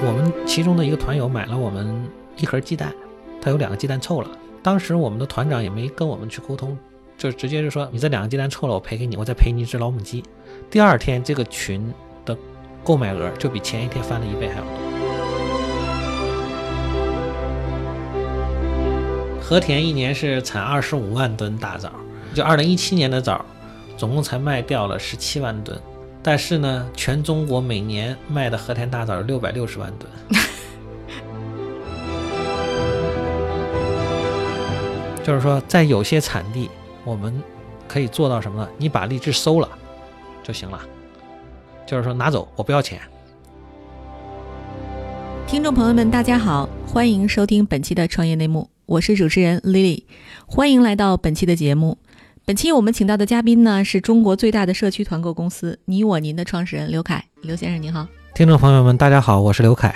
我们其中的一个团友买了我们一盒鸡蛋，他有两个鸡蛋臭了。当时我们的团长也没跟我们去沟通，就直接就说你这两个鸡蛋臭了，我赔给你，我再赔你一只老母鸡。第二天这个群的购买额就比前一天翻了一倍还要多。和田一年是产二十五万吨大枣，就二零一七年的枣，总共才卖掉了十七万吨。但是呢，全中国每年卖的和田大枣有六百六十万吨。就是说，在有些产地，我们可以做到什么呢？你把荔枝收了就行了，就是说拿走，我不要钱。听众朋友们，大家好，欢迎收听本期的创业内幕，我是主持人 Lily，欢迎来到本期的节目。本期我们请到的嘉宾呢，是中国最大的社区团购公司你我您的创始人刘凯。刘先生您好，听众朋友们，大家好，我是刘凯。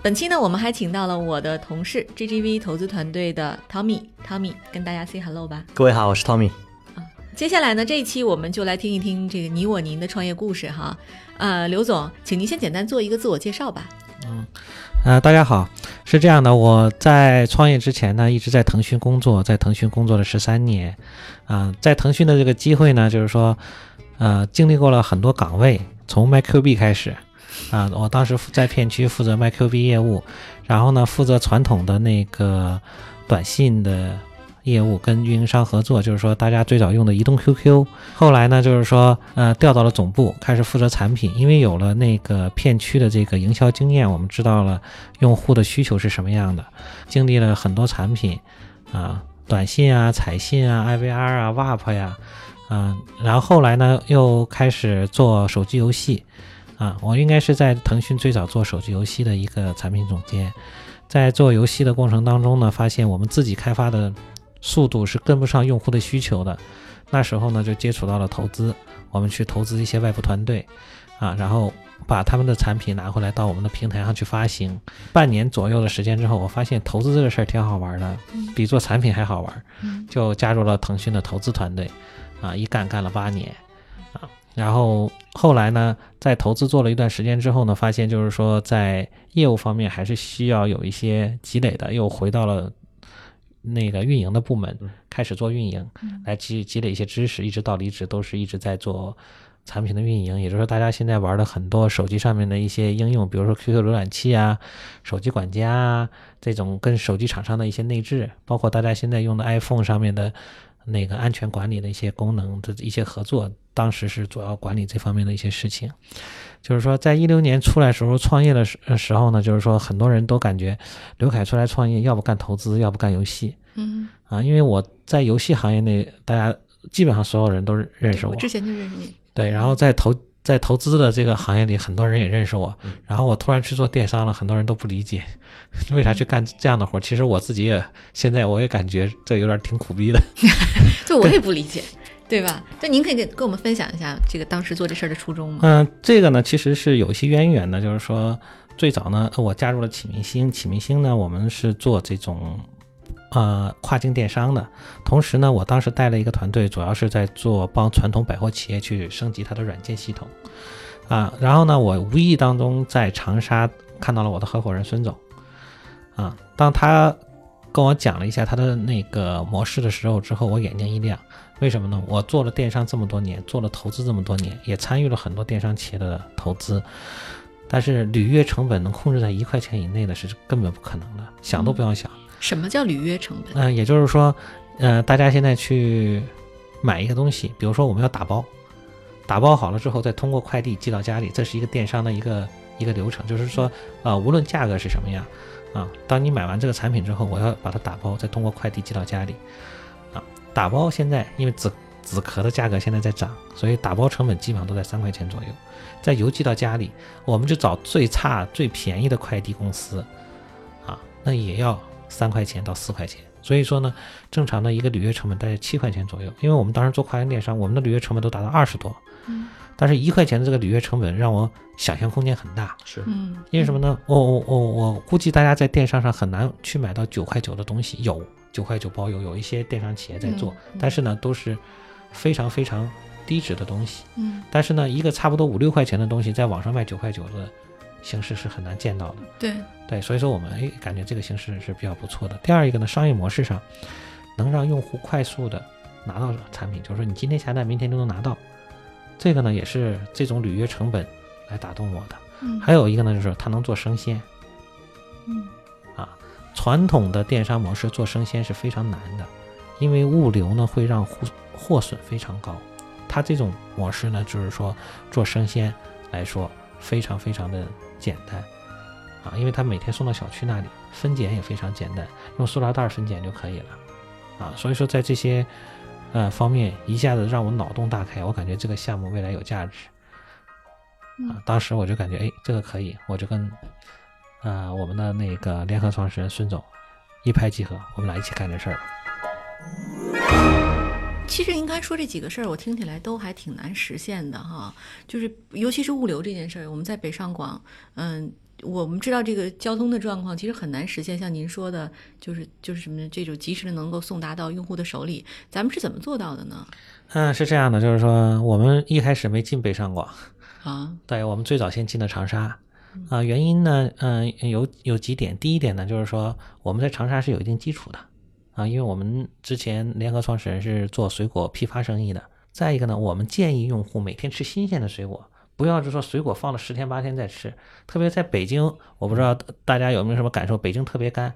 本期呢，我们还请到了我的同事 GGV 投资团队的 Tommy，Tommy 跟大家 say hello 吧。各位好，我是 Tommy。啊，接下来呢，这一期我们就来听一听这个你我您的创业故事哈。呃，刘总，请您先简单做一个自我介绍吧。嗯。呃，大家好，是这样的，我在创业之前呢，一直在腾讯工作，在腾讯工作了十三年，啊，在腾讯的这个机会呢，就是说，呃，经历过了很多岗位，从卖 Q 币开始，啊，我当时在片区负责卖 Q 币业务，然后呢，负责传统的那个短信的。业务跟运营商合作，就是说大家最早用的移动 QQ，后来呢，就是说呃调到了总部，开始负责产品。因为有了那个片区的这个营销经验，我们知道了用户的需求是什么样的，经历了很多产品啊，短信啊、彩信啊、IVR 啊、WAP 呀，嗯，然后后来呢又开始做手机游戏啊，我应该是在腾讯最早做手机游戏的一个产品总监，在做游戏的过程当中呢，发现我们自己开发的。速度是跟不上用户的需求的，那时候呢就接触到了投资，我们去投资一些外部团队，啊，然后把他们的产品拿回来到我们的平台上去发行。半年左右的时间之后，我发现投资这个事儿挺好玩的，比做产品还好玩，就加入了腾讯的投资团队，啊，一干干了八年，啊，然后后来呢，在投资做了一段时间之后呢，发现就是说在业务方面还是需要有一些积累的，又回到了。那个运营的部门开始做运营，来积积累一些知识，一直到离职都是一直在做产品的运营。也就是说，大家现在玩的很多手机上面的一些应用，比如说 QQ 浏览器啊、手机管家啊这种跟手机厂商的一些内置，包括大家现在用的 iPhone 上面的那个安全管理的一些功能的一些合作，当时是主要管理这方面的一些事情。就是说，在一六年出来时候创业的时时候呢，就是说很多人都感觉刘凯出来创业，要不干投资，要不干游戏。嗯啊，因为我在游戏行业内，大家基本上所有人都认识我。之前就认识你。对，然后在投在投资的这个行业里，很多人也认识我。然后我突然去做电商了，很多人都不理解 为啥去干这样的活。其实我自己也现在我也感觉这有点挺苦逼的。就我也不理解。对吧？那您可以跟跟我们分享一下这个当时做这事儿的初衷吗？嗯，这个呢其实是有一些渊源的，就是说最早呢我加入了启明星，启明星呢我们是做这种呃跨境电商的，同时呢我当时带了一个团队，主要是在做帮传统百货企业去升级它的软件系统啊。然后呢我无意当中在长沙看到了我的合伙人孙总啊，当他跟我讲了一下他的那个模式的时候之后，我眼睛一亮。为什么呢？我做了电商这么多年，做了投资这么多年，也参与了很多电商企业的投资，但是履约成本能控制在一块钱以内的是根本不可能的，想都不要想。什么叫履约成本？嗯，也就是说，呃，大家现在去买一个东西，比如说我们要打包，打包好了之后再通过快递寄到家里，这是一个电商的一个一个流程，就是说，啊，无论价格是什么样，啊，当你买完这个产品之后，我要把它打包，再通过快递寄到家里。打包现在因为纸纸壳的价格现在在涨，所以打包成本基本上都在三块钱左右。再邮寄到家里，我们就找最差最便宜的快递公司，啊，那也要三块钱到四块钱。所以说呢，正常的一个履约成本大概七块钱左右。因为我们当时做跨境电商，我们的履约成本都达到二十多。嗯。但是一块钱的这个履约成本让我想象空间很大。是。嗯。因为什么呢？我我我我估计大家在电商上很难去买到九块九的东西，有。九块九包邮，有一些电商企业在做，但是呢，都是非常非常低值的东西。嗯，但是呢，一个差不多五六块钱的东西，在网上卖九块九的，形式是很难见到的。对对，所以说我们哎感觉这个形式是比较不错的。第二一个呢，商业模式上能让用户快速的拿到产品，就是说你今天下单，明天就能拿到，这个呢也是这种履约成本来打动我的。嗯还有一个呢，就是它能做生鲜。嗯啊，传统的电商模式做生鲜是非常难的，因为物流呢会让货货损非常高。它这种模式呢，就是说做生鲜来说非常非常的简单啊，因为它每天送到小区那里，分拣也非常简单，用塑料袋分拣就可以了啊。所以说在这些呃方面一下子让我脑洞大开，我感觉这个项目未来有价值啊。当时我就感觉哎，这个可以，我就跟啊、我们的那个联合创始人孙总一拍即合，我们俩一起干这事儿。其实应该说这几个事儿，我听起来都还挺难实现的哈。就是尤其是物流这件事儿，我们在北上广，嗯，我们知道这个交通的状况其实很难实现。像您说的，就是就是什么？这种及时的能够送达到用户的手里，咱们是怎么做到的呢？嗯，是这样的，就是说我们一开始没进北上广，啊，对我们最早先进的长沙。啊、原因呢，嗯、有有几点。第一点呢，就是说我们在长沙是有一定基础的，啊，因为我们之前联合创始人是做水果批发生意的。再一个呢，我们建议用户每天吃新鲜的水果，不要就说水果放了十天八天再吃。特别在北京，我不知道大家有没有什么感受，北京特别干，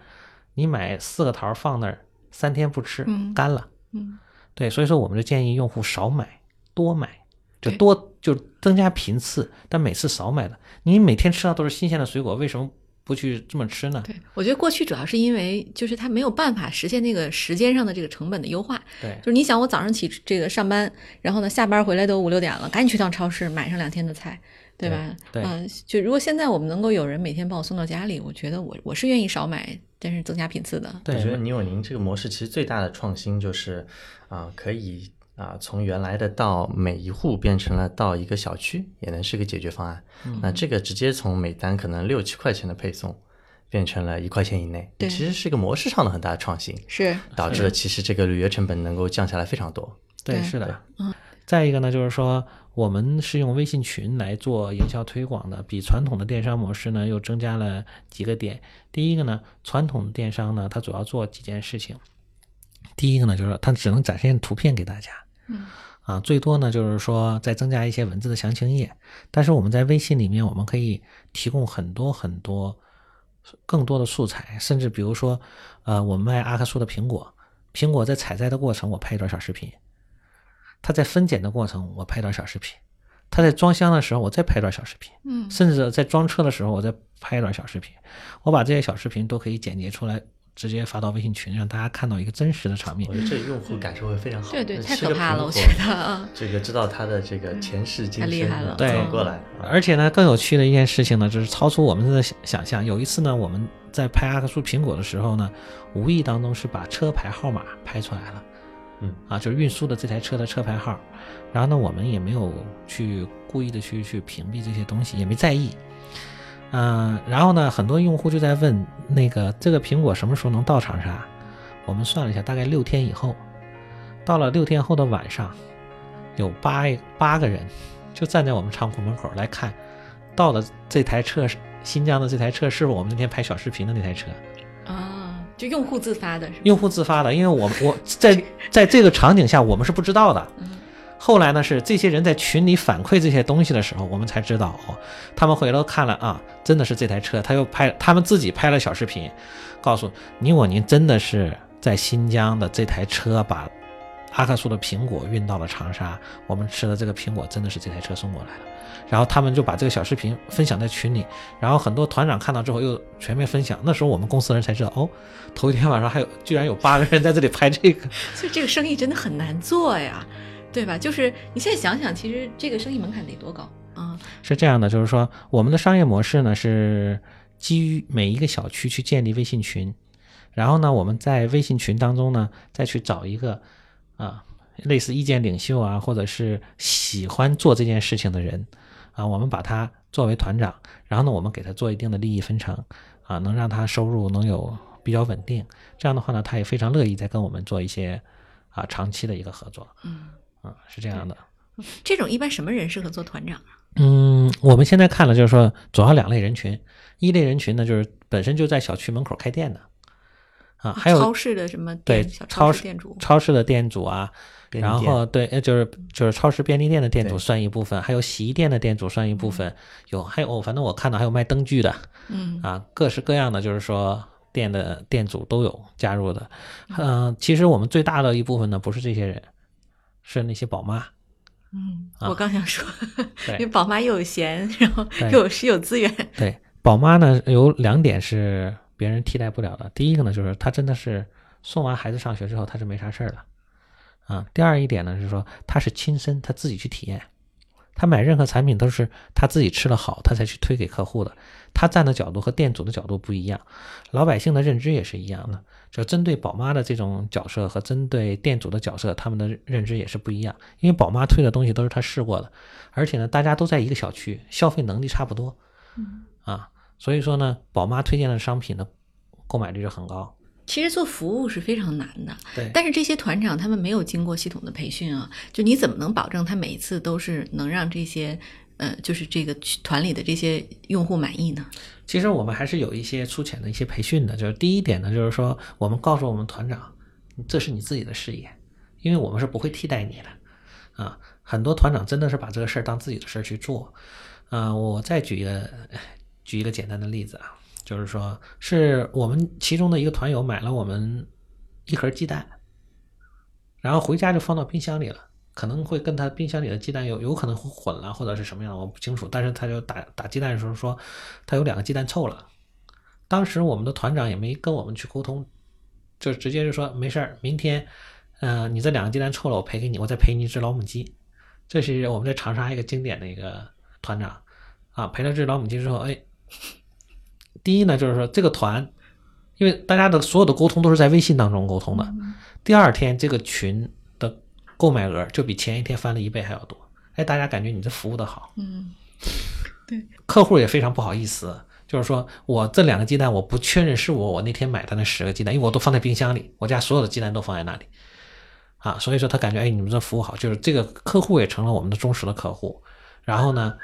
你买四个桃儿放那儿三天不吃嗯，干了。嗯对，所以说我们就建议用户少买，多买，就多就增加频次，但每次少买的。你每天吃到都是新鲜的水果，为什么不去这么吃呢？对，我觉得过去主要是因为就是它没有办法实现那个时间上的这个成本的优化。对就是你想，我早上起这个上班，然后呢下班回来都五六点了，赶紧去趟超市买上两天的菜，对吧？对嗯、就如果现在我们能够有人每天帮我送到家里，我觉得我我是愿意少买，但是增加频次的。对，我觉得你有您这个模式其实最大的创新就是，啊、可以啊、从原来的到每一户变成了到一个小区，也能是个解决方案。嗯那这个直接从每单可能六七块钱的配送，变成了一块钱以内，对其实是一个模式上的很大的创新，是，导致了其实这个履约成本能够降下来非常多。对，对是的。嗯。再一个呢，就是说我们是用微信群来做营销推广的，比传统的电商模式呢又增加了几个点。第一个呢，传统的电商呢，它主要做几件事情。第一个呢，就是它只能展现图片给大家。嗯。啊，最多呢就是说再增加一些文字的详情页，但是我们在微信里面，我们可以提供很多很多更多的素材，甚至比如说，呃，我们卖阿克苏的苹果，苹果在采摘的过程，我拍一段小视频；它在分拣的过程，我拍一段小视频；它在装箱的时候，我再拍一段小视频；嗯甚至在装车的时候，我再拍一段小视频。我把这些小视频都可以剪辑出来，直接发到微信群，让大家看到一个真实的场面我。觉得这个用户感受会非常好。对对，太可怕了，我觉得啊。这个知道他的这个前世今太厉生啊害了对走过来，啊而且呢，更有趣的一件事情呢，就是超出我们的想想象。有一次呢，我们在拍阿克苏苹果的时候呢，无意当中是把车牌号码拍出来了。嗯啊，就是运输的这台车的车牌号。然后呢，我们也没有去故意的去去屏蔽这些东西，也没在意。嗯、然后呢，很多用户就在问那个这个苹果什么时候能到长沙？我们算了一下，大概六天以后。到了六天后的晚上，有八八个人就站在我们仓库门口来看，到了这台车是新疆的这台车是不是我们那天拍小视频的那台车？啊，就用户自发的是吧？用户自发的，因为我我在在这个场景下我们是不知道的。嗯后来呢，是这些人在群里反馈这些东西的时候，我们才知道哦，他们回头看了啊，真的是这台车，他又拍，他们自己拍了小视频，告诉你我您真的是在新疆的这台车把阿克苏的苹果运到了长沙，我们吃的这个苹果真的是这台车送过来的。然后他们就把这个小视频分享在群里，然后很多团长看到之后又全面分享。那时候我们公司的人才知道，哦，头一天晚上还有居然有八个人在这里拍这个。所以这个生意真的很难做呀，对吧？就是你现在想想，其实这个生意门槛得多高啊？是这样的，就是说我们的商业模式呢是基于每一个小区去建立微信群，然后呢我们在微信群当中呢再去找一个啊类似意见领袖啊，或者是喜欢做这件事情的人啊，我们把他作为团长，然后呢我们给他做一定的利益分成啊，能让他收入能有比较稳定，这样的话呢他也非常乐意再跟我们做一些啊长期的一个合作，嗯，啊是这样的。这种一般什么人适合做团长啊？嗯，我们现在看了，就是说主要两类人群，一类人群呢，就是本身就在小区门口开店的，啊，还有超市的什么对小超市店主，超市的店主啊，然后对，呃就是就是超市便利店的店主算一部分，还有洗衣店的店主算一部分，有还有反正我看到还有卖灯具的嗯啊，各式各样的，就是说店的店主都有加入的。嗯、其实我们最大的一部分呢，不是这些人，是那些宝妈。嗯，啊我刚想说，对因为宝妈又有闲，然后又有是有资源，对，宝妈呢有两点是别人替代不了的。第一个呢，就是她真的是送完孩子上学之后，她是没啥事儿的啊。第二一点呢是说，她是亲身她自己去体验，她买任何产品都是她自己吃了好，她才去推给客户的。她站的角度和店主的角度不一样，老百姓的认知也是一样的。就针对宝妈的这种角色和针对店主的角色，他们的认知也是不一样。因为宝妈推的东西都是她试过的，而且呢，大家都在一个小区，消费能力差不多。嗯啊，所以说呢，宝妈推荐的商品的购买率就很高。其实做服务是非常难的，对但是这些团长他们没有经过系统的培训啊，就你怎么能保证他每一次都是能让这些呃，就是这个团里的这些用户满意呢？其实我们还是有一些粗浅的一些培训的，就是第一点呢，就是说我们告诉我们团长，这是你自己的事业，因为我们是不会替代你的啊。很多团长真的是把这个事儿当自己的事儿去做。啊，我再举一个举一个简单的例子啊，就是说是我们其中的一个团友买了我们一盒鸡蛋，然后回家就放到冰箱里了。可能会跟他冰箱里的鸡蛋有有可能会混了，或者是什么样，我不清楚。但是他就打打鸡蛋的时候说，他有两个鸡蛋臭了。当时我们的团长也没跟我们去沟通，就直接就说没事儿，明天，呃，你这两个鸡蛋臭了，我赔给你，我再赔你一只老母鸡。这是我们在长沙一个经典的一个团长啊，赔了只老母鸡之后，哎，第一呢就是说这个团，因为大家的所有的沟通都是在微信当中沟通的，第二天这个群的购买额就比前一天翻了一倍还要多。哎，大家感觉你这服务的好，嗯，对。客户也非常不好意思，就是说我这两个鸡蛋我不确认是我我那天买的那十个鸡蛋，因为我都放在冰箱里，我家所有的鸡蛋都放在那里，啊，所以说他感觉哎你们这服务好，就是这个客户也成了我们的忠实的客户，然后呢，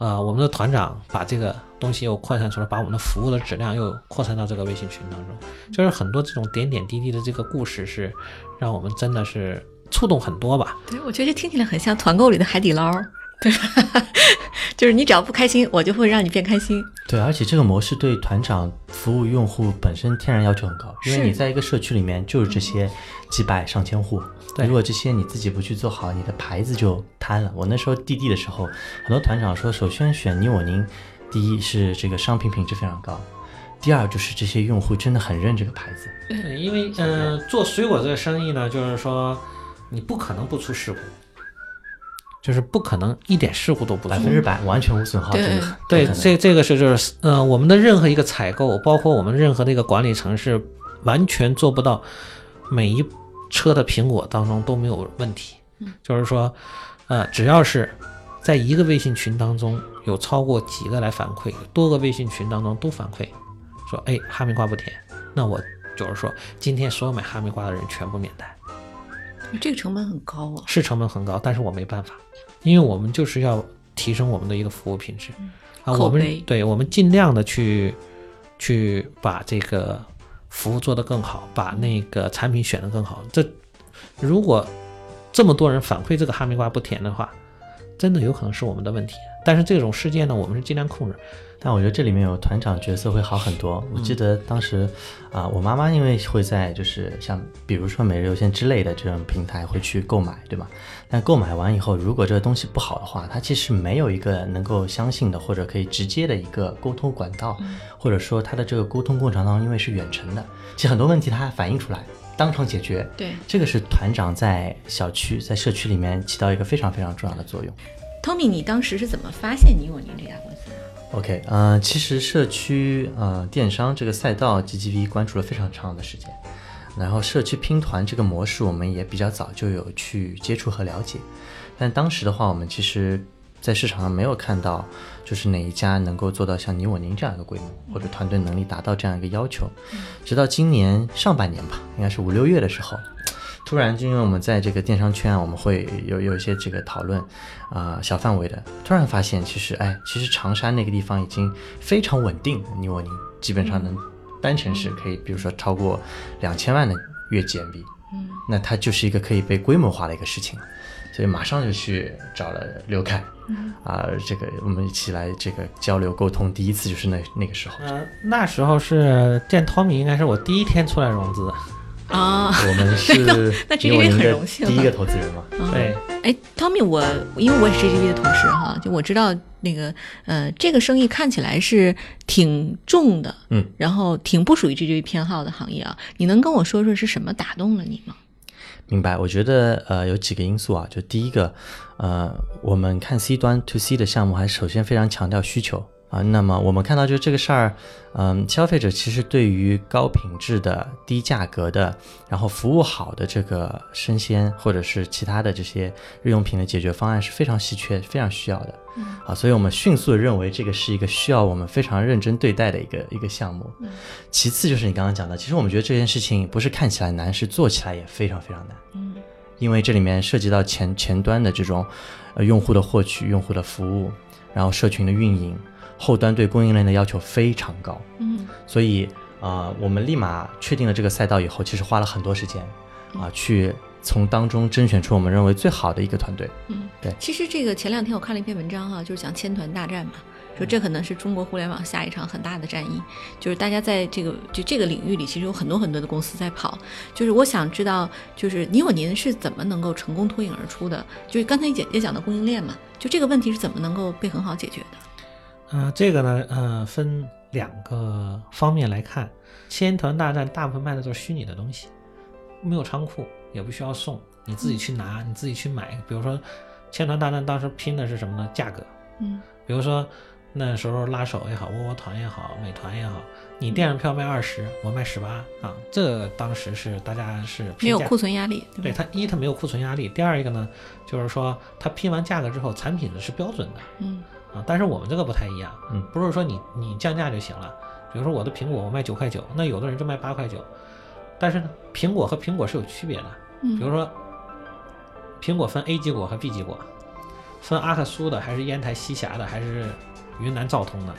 呃，我们的团长把这个东西又扩散出来，把我们的服务的质量又扩散到这个微信群当中，就是很多这种点点滴滴的这个故事是让我们真的是触动很多吧。对，我觉得这听起来很像团购里的海底捞，对吧？就是你只要不开心，我就会让你变开心。对，而且这个模式对团长服务用户本身天然要求很高，因为你在一个社区里面就是这些几百上千户，对如果这些你自己不去做好，你的牌子就瘫了。我那时候滴滴的时候，很多团长说，首先选你我您，第一是这个商品品质非常高，第二就是这些用户真的很认这个牌子。对，因为呃，做水果这个生意呢，就是说你不可能不出事故，就是不可能一点事故都不出。百分之百完全无损耗，对这个对，这这个是就是呃，我们的任何一个采购，包括我们任何的一个管理层是完全做不到每一车的苹果当中都没有问题。就是说，呃，只要是在一个微信群当中有超过几个来反馈，多个微信群当中都反馈说，哎，哈密瓜不甜，那我就是说，今天所有买哈密瓜的人全部免单。这个成本很高啊。是成本很高，但是我没办法，因为我们就是要提升我们的一个服务品质啊，我们对我们尽量的去去把这个服务做得更好，把那个产品选得更好。这如果这么多人反馈这个哈密瓜不甜的话，真的有可能是我们的问题。但是这种事件呢，我们是尽量控制。但我觉得这里面有团长角色会好很多。我记得当时啊、我妈妈因为会在就是像比如说每日优先之类的这种平台会去购买，对吧？但购买完以后，如果这个东西不好的话，它其实没有一个能够相信的或者可以直接的一个沟通管道，或者说它的这个沟通过程当中，因为是远程的，其实很多问题它反映出来，当场解决。对这个是团长在小区、在社区里面起到一个非常非常重要的作用。，Tommy，你当时是怎么发现你我您这家公司的？OK，呃，其实社区呃电商这个赛道 GGV 关注了非常长的时间，然后社区拼团这个模式我们也比较早就有去接触和了解，但当时的话，我们其实在市场上没有看到就是哪一家能够做到像你我您这样一个规模，或者团队能力达到这样一个要求，直到今年上半年吧，应该是五六月的时候。突然就因为我们在这个电商圈啊，我们会有有一些这个讨论，啊、小范围的，突然发现其实哎，其实长沙那个地方已经非常稳定，你我你基本上能单城市可以，比如说超过两千万的月 GMV，嗯，那它就是一个可以被规模化的一个事情了，所以马上就去找了刘凯，嗯。啊、这个我们一起来这个交流沟通，第一次就是那那个时候，呃，那时候是见 Tommy，应该是我第一天出来融资。啊，我们 是那这个我宁的很荣幸第一个投资人嘛，对，哎，Tommy，我因为我也是 GGV 的同事哈，就我知道那个呃，这个生意看起来是挺重的，嗯，然后挺不属于 GGV 偏好的行业啊。你能跟我说说是什么打动了你吗？明白，我觉得呃有几个因素啊，就第一个，呃，我们看 C 端 to C 的项目，还首先非常强调需求啊。那么我们看到就这个事儿，嗯、消费者其实对于高品质的、低价格的，然后服务好的这个生鲜或者是其他的这些日用品的解决方案是非常稀缺、非常需要的。啊，所以我们迅速地认为这个是一个需要我们非常认真对待的一个一个项目。其次就是你刚刚讲的，其实我们觉得这件事情不是看起来难，是做起来也非常非常难。嗯，因为这里面涉及到前前端的这种呃用户的获取、用户的服务，然后社群的运营，后端对供应链的要求非常高。嗯所以啊、呃我们立马确定了这个赛道以后，其实花了很多时间啊、去从当中甄选出我们认为最好的一个团队。嗯，对其实这个前两天我看了一篇文章哈、就是讲千团大战嘛。说这可能是中国互联网下一场很大的战役，就是大家在这个就这个领域里，其实有很多很多的公司在跑。就是我想知道，就是你我您是怎么能够成功脱颖而出的？就是刚才也也讲到供应链嘛，就这个问题是怎么能够被很好解决的？呃，这个呢，呃，分两个方面来看。千团大战大部分卖的都是虚拟的东西，没有仓库，也不需要送，你自己去拿，你自己去买。比如说，千团大战当时拼的是什么呢？价格。嗯比如说那时候拉手也好，窝窝团也好，美团也好，你电影票卖二十，我卖十八啊，这当时是大家是没有库存压力，对？对它一它没有库存压力，第二一个呢，就是说它拼完价格之后，产品是标准的嗯啊，但是我们这个不太一样，嗯不是说你你降价就行了，比如说我的苹果我卖九块九，那有的人就卖八块九，但是呢，苹果和苹果是有区别的，嗯，比如说苹果分 A 级果和 B 级果，分阿克苏的还是烟台西峡的还是云南昭通的，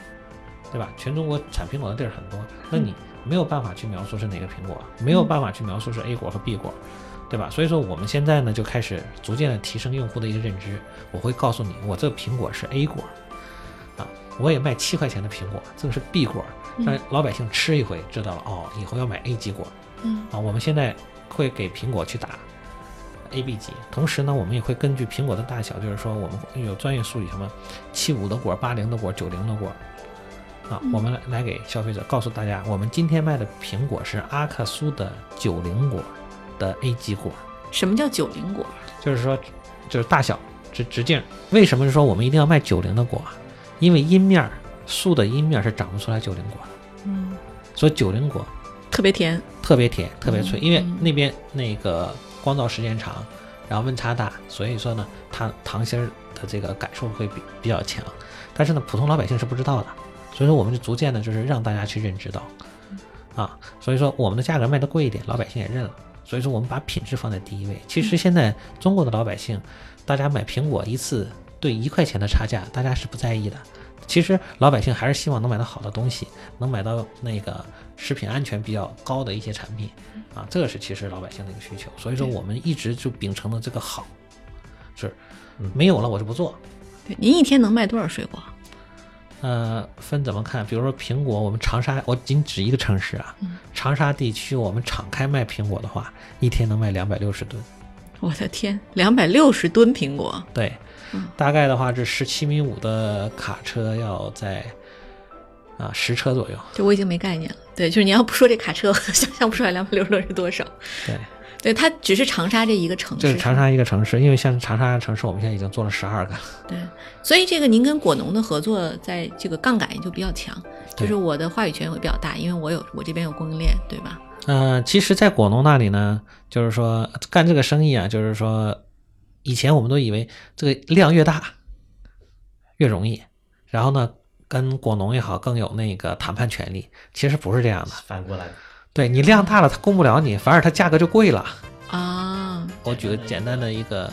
对吧？全中国产苹果的地儿很多，那你没有办法去描述是哪个苹果，没有办法去描述是 A 果和 B 果，对吧？所以说我们现在呢就开始逐渐的提升用户的一个认知，我会告诉你，我这个苹果是 A 果，啊，我也卖七块钱的苹果，这个是 B 果，让老百姓吃一回知道了，哦，以后要买 A 级果，嗯啊，我们现在会给苹果去打 A、B 级，同时呢，我们也会根据苹果的大小，就是说我们有专业术语，什么七五的果、八零的果、九零的果，啊，我们来来给消费者告诉大家，我们今天卖的苹果是阿克苏的九零果的 A 级果，什么叫九零果？就是说就是大小直直径。为什么说我们一定要卖九零的果啊？因为阴面儿树的阴面儿是长不出来九零果的，嗯，所以九零果特别甜。特别甜，特别脆，因为嗯那边那个光照时间长，然后温差大，所以说呢，它糖心儿的这个感受会比比较强。但是呢，普通老百姓是不知道的，所以说我们就逐渐的就是让大家去认知到，啊，所以说我们的价格卖的贵一点，老百姓也认了。所以说我们把品质放在第一位。其实现在中国的老百姓，大家买苹果一次对一块钱的差价，大家是不在意的。其实老百姓还是希望能买到好的东西，能买到那个食品安全比较高的一些产品啊，这个是其实老百姓的一个需求。所以说我们一直就秉承了这个好，是没有了我就不做。对，您一天能卖多少水果？呃，分怎么看？比如说苹果，我们长沙，我仅指一个城市啊，长沙地区我们敞开卖苹果的话，一天能卖两百六十吨。我的天，两百六十吨苹果。对，大概的话，这十七米五的卡车要在啊十车左右。就我已经没概念了。对，就是你要不说这卡车，我 想象不出来两百六十吨是多少。对，对，它只是长沙这一个城市。就是长沙一个城市，因为像长沙城市，我们现在已经做了十二个。对，所以这个您跟果农的合作，在这个杠杆也就比较强，就是我的话语权会比较大，因为我有我这边有供应链，对吧？呃，其实，在果农那里呢，就是说干这个生意啊，就是说，以前我们都以为这个量越大越容易，然后呢，跟果农也好更有那个谈判权利。其实不是这样的，反过来的。对你量大了，他供不了你，反而它价格就贵了。啊，我举个简单的一个，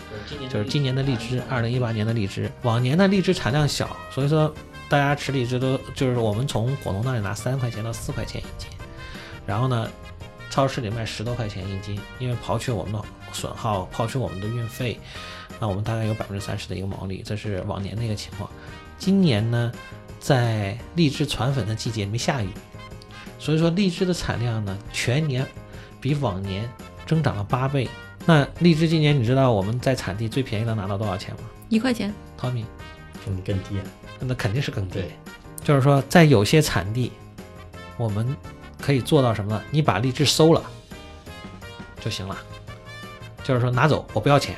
就是今年的荔枝，二零一八年的荔枝，往年的荔枝产量小，所以说大家吃荔枝都就是我们从果农那里拿三块钱到四块钱一斤，然后呢，超市里卖十多块钱一斤，因为刨去我们的损耗，刨去我们的运费，那我们大概有百分之三十的一个毛利，这是往年的一个情况。今年呢，在荔枝传粉的季节没下雨。所以说荔枝的产量呢，全年比往年增长了八倍。那荔枝今年你知道我们在产地最便宜能拿到多少钱吗？一块钱。汤米，嗯，更低啊。那肯定是更低对。就是说，在有些产地，我们可以做到什么呢？你把荔枝收了就行了。就是说拿走，我不要钱，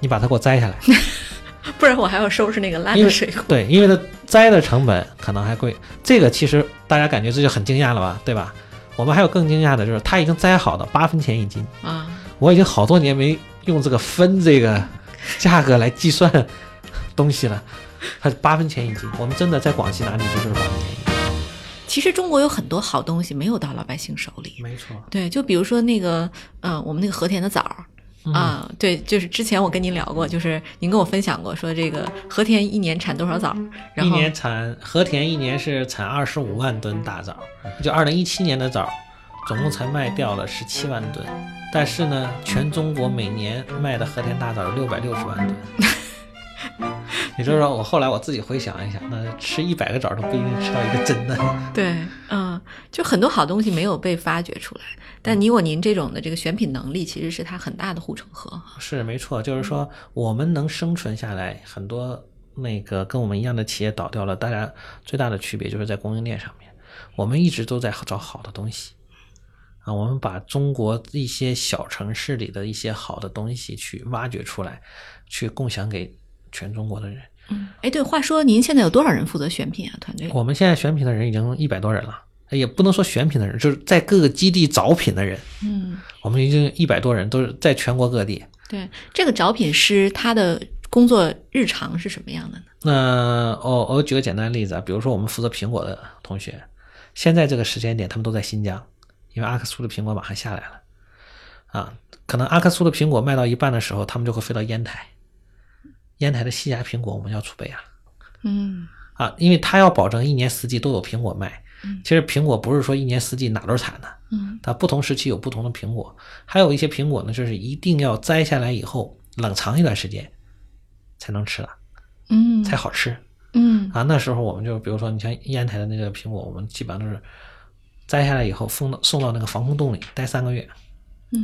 你把它给我摘下来。不然我还要收拾那个烂的水果。对，因为它摘的成本可能还贵。这个其实大家感觉这就很惊讶了吧，对吧？我们还有更惊讶的就是，它已经摘好的八分钱一斤，啊，我已经好多年没用这个分这个价格来计算东西了，它是八分钱一斤。我们真的在广西拿荔枝就是八分钱。其实中国有很多好东西没有到老百姓手里。没错，对，就比如说那个，嗯、我们那个和田的枣儿。啊，对，就是之前我跟您聊过，就是您跟我分享过，说这个和田一年产多少枣儿，然后一年产和田一年是产二十五万吨大枣，就二零一七年的枣，总共才卖掉了十七万吨，但是呢，全中国每年卖的和田大枣有六百六十万吨。也就是说，我后来我自己回想一下，那吃一百个枣都不一定吃到一个真的。对，嗯，就很多好东西没有被发掘出来，但你我您这种的这个选品能力，其实是它很大的护城河。是没错，就是说我们能生存下来，很多那个跟我们一样的企业倒掉了，大家最大的区别就是在供应链上面，我们一直都在找好的东西啊，我们把中国一些小城市里的一些好的东西去挖掘出来，去共享给全中国的人。嗯，哎，对，话说您现在有多少人负责选品啊？团队？我们现在选品的人已经一百多人了，也不能说选品的人，就是在各个基地找品的人，嗯，我们已经一百多人，都是在全国各地。对，这个找品师他的工作日常是什么样的呢？那我我举个简单的例子啊，比如说我们负责苹果的同学，现在这个时间点他们都在新疆，因为阿克苏的苹果马上下来了，啊，可能阿克苏的苹果卖到一半的时候，他们就会飞到烟台，烟台的西芽苹果我们要储备啊，嗯。啊，因为它要保证一年四季都有苹果卖嗯。其实苹果不是说一年四季哪都产的，嗯。它不同时期有不同的苹果，还有一些苹果呢，就是一定要摘下来以后冷藏一段时间才能吃了，嗯。才好吃。嗯。啊，那时候我们就比如说，你像烟台的那个苹果，我们基本上都是摘下来以后封到送到那个防空洞里待三个月，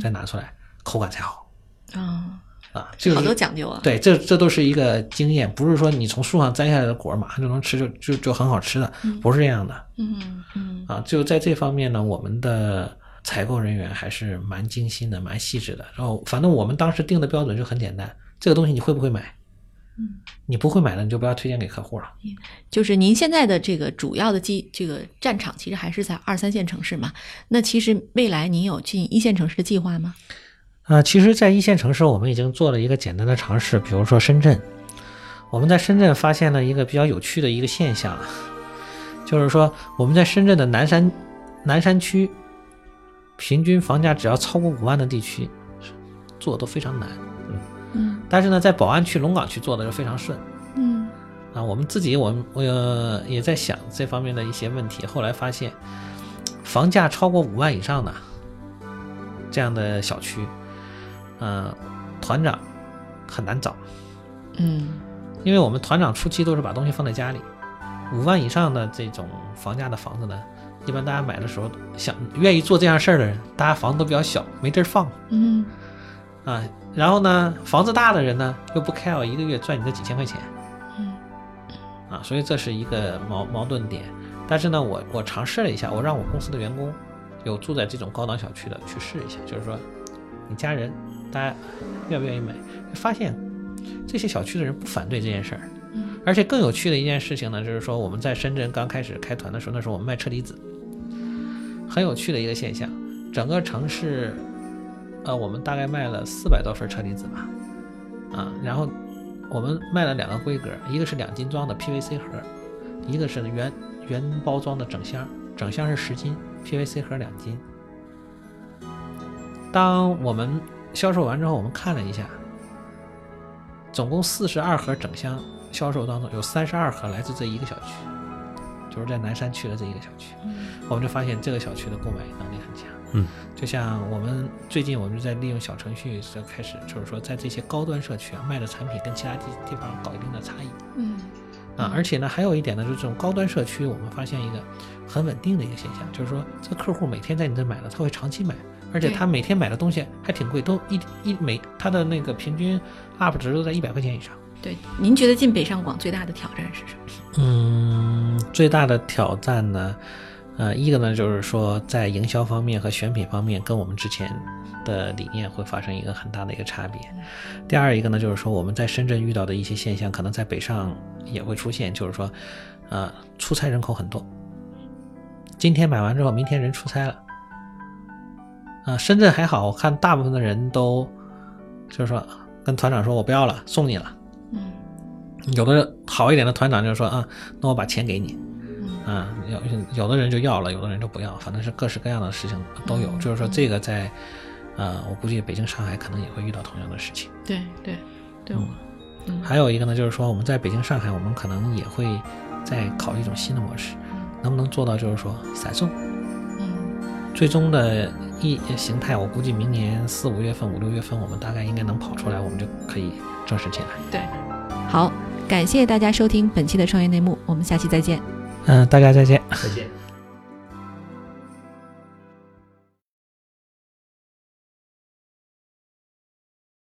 再拿出来，口感才好啊，啊。这个好是多讲究啊。对，这这都是一个经验，不是说你从树上摘下来的果儿马上就能吃就就就很好吃的，不是这样的嗯嗯啊。就在这方面呢，我们的采购人员还是蛮精心的，蛮细致的。然后反正我们当时定的标准就很简单，这个东西你会不会买？嗯，你不会买的，你就不要推荐给客户了。就是您现在的这个主要的基这个战场，其实还是在二三线城市嘛。那其实未来您有进一线城市的计划吗？啊，其实，在一线城市，我们已经做了一个简单的尝试，比如说深圳，我们在深圳发现了一个比较有趣的一个现象，就是说我们在深圳的南山南山区，平均房价只要超过五万的地区，做都非常难。嗯但是呢，在宝安区、龙岗区做的就非常顺。嗯啊，我们自己我们我呃也在想这方面的一些问题，后来发现，房价超过五万以上的这样的小区，呃，团长很难找，嗯因为我们团长初期都是把东西放在家里，五万以上的这种房价的房子呢，一般大家买的时候想愿意做这样事儿的人，大家房子都比较小，没地儿放嗯啊。然后呢，房子大的人呢又不 care 一个月赚你这几千块钱。嗯啊，所以这是一个矛矛盾点。但是呢，我我尝试了一下，我让我公司的员工有住在这种高档小区的去试一下，就是说你家人大家愿不愿意买，发现这些小区的人不反对这件事儿。嗯而且更有趣的一件事情呢，就是说我们在深圳刚开始开团的时候，那时候我们卖车厘子，很有趣的一个现象，整个城市，呃，我们大概卖了四百多份车厘子吧，啊，然后我们卖了两个规格，一个是两斤装的 PVC 盒，一个是原原包装的整箱，整箱是十斤，PVC 盒两斤。当我们销售完之后，我们看了一下，总共四十二盒整箱销售当中，有三十二盒来自这一个小区，就是在南山区的这一个小区。我们就发现这个小区的购买能力很强。嗯，就像我们最近我们就在利用小程序，就开始就是说在这些高端社区啊卖的产品跟其他地地方搞一定的差异。嗯啊，而且呢，还有一点呢，就是这种高端社区，我们发现一个很稳定的一个现象，就是说这客户每天在你这买了，他会长期买，而且他每天买的东西还挺贵，都一一每他的那个平均 up 值都在一百块钱以上。对，您觉得进北上广最大的挑战是什么？嗯，最大的挑战呢，呃，一个呢就是说在营销方面和选品方面跟我们之前的理念会发生一个很大的一个差别。第二一个呢就是说我们在深圳遇到的一些现象，可能在北上也会出现，就是说，呃，出差人口很多。今天买完之后，明天人出差了。啊、深圳还好，我看大部分的人都就是说跟团长说我不要了，送你了。嗯有的好一点的团长就说啊，那我把钱给你，嗯啊，有有的人就要了，有的人就不要，反正是各式各样的事情都有。嗯就是说这个在，呃，我估计北京、上海可能也会遇到同样的事情。对对对，我嗯还有一个呢，就是说我们在北京、上海，我们可能也会再考虑一种新的模式，能不能做到就是说散送？嗯最终的一形态，我估计明年四五月份、五六月份，我们大概应该能跑出来，我们就可以正式进来。对，好，感谢大家收听本期的创业内幕，我们下期再见。嗯、大家再见。再见。